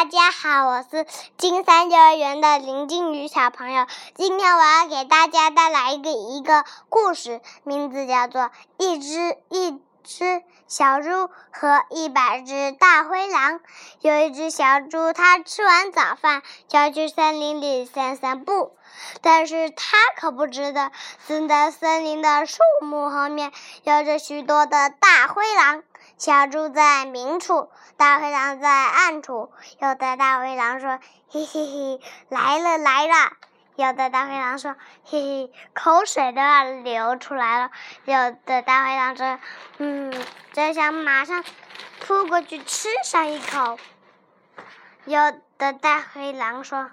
大家好，我是金山幼儿园的林静宇小朋友。今天我要给大家带来一个一个故事，名字叫做《一只一只小猪和一百只大灰狼》。有一只小猪，它吃完早饭就要去森林里散散步，但是它可不知道，正在森林的树木后面有着许多的大灰狼。小猪在明处，大灰狼在暗处。有的大灰狼说：“嘿嘿嘿，来了来了。”有的大灰狼说：“嘿嘿，口水都要流出来了。”有的大灰狼说：“嗯，真想马上扑过去吃上一口。”有的大灰狼说：“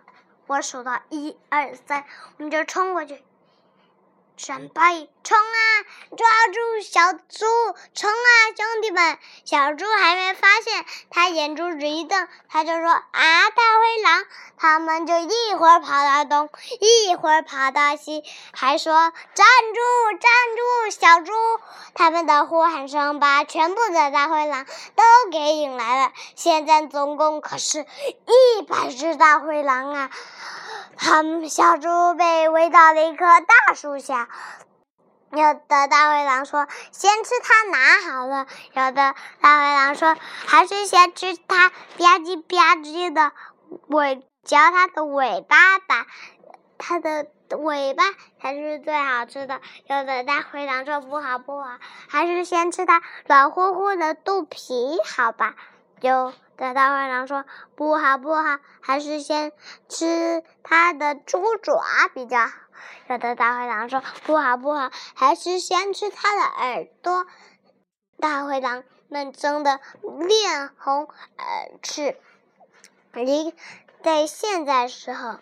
我数到一二三，我们就冲过去。”准备冲啊！抓住小猪，冲啊，兄弟们！小猪还没发现，他眼珠子一瞪，他就说：“啊，大灰狼！”他们就一会儿跑到东，一会儿跑到西，还说：“站住，站住！”小猪他们的呼喊声把全部的大灰狼都给引来了。现在总共可是一百只大灰狼啊！他们小猪被围到了一棵大树下，有的大灰狼说：“先吃它拿好了。”有的大灰狼说：“还是先吃它吧唧吧唧的尾，嚼它的尾巴吧，它的尾巴才是最好吃的。”有的大灰狼说：“不好不好，还是先吃它软乎乎的肚皮好吧。”有的大灰狼说：“不好不好，还是先吃它的猪爪比较好。”有的大灰狼说：“不好不好，还是先吃它的耳朵。”大灰狼们争得面红耳赤。离在现在时候，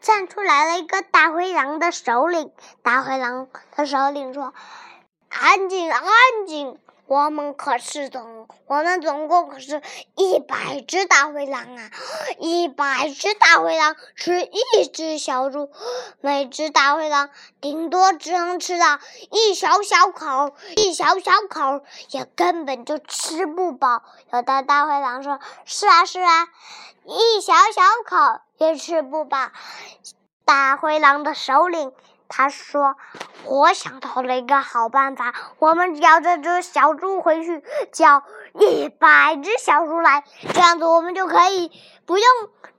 站出来了一个大灰狼的首领。大灰狼的首领说：“安静，安静。”我们可是总，我们总共可是一百只大灰狼啊！一百只大灰狼吃一只小猪，每只大灰狼顶多只能吃到一小小口，一小小口也根本就吃不饱。有的大灰狼说：“是啊，是啊，一小小口也吃不饱。”大灰狼的首领。他说：“我想到了一个好办法，我们只要这只小猪回去叫一百只小猪来，这样子我们就可以不用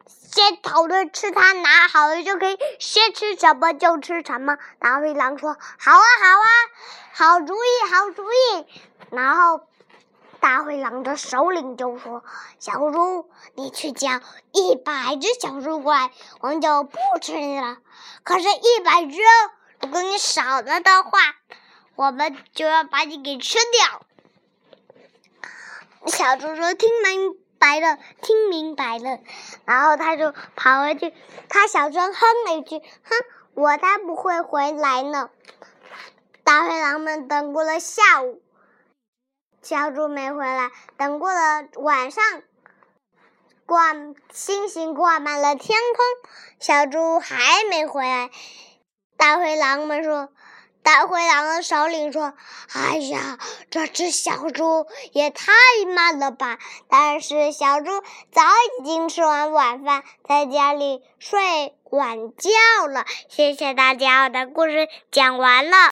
先讨论吃它拿好了，就可以先吃什么就吃什么。”大灰狼说：“好啊，好啊，好主意，好主意。”然后。大灰狼的首领就说：“小猪，你去叫一百只小猪过来，我们就不吃你了。可是，一百只，如果你少了的话，我们就要把你给吃掉。”小猪说：“听明白了，听明白了。”然后他就跑回去，他小声哼了一句：“哼，我才不会回来呢。”大灰狼们等过了下午。小猪没回来，等过了晚上，挂星星挂满了天空，小猪还没回来。大灰狼们说：“大灰狼的首领说，哎呀，这只小猪也太慢了吧！”但是小猪早已经吃完晚饭，在家里睡晚觉了。谢谢大家，我的故事讲完了。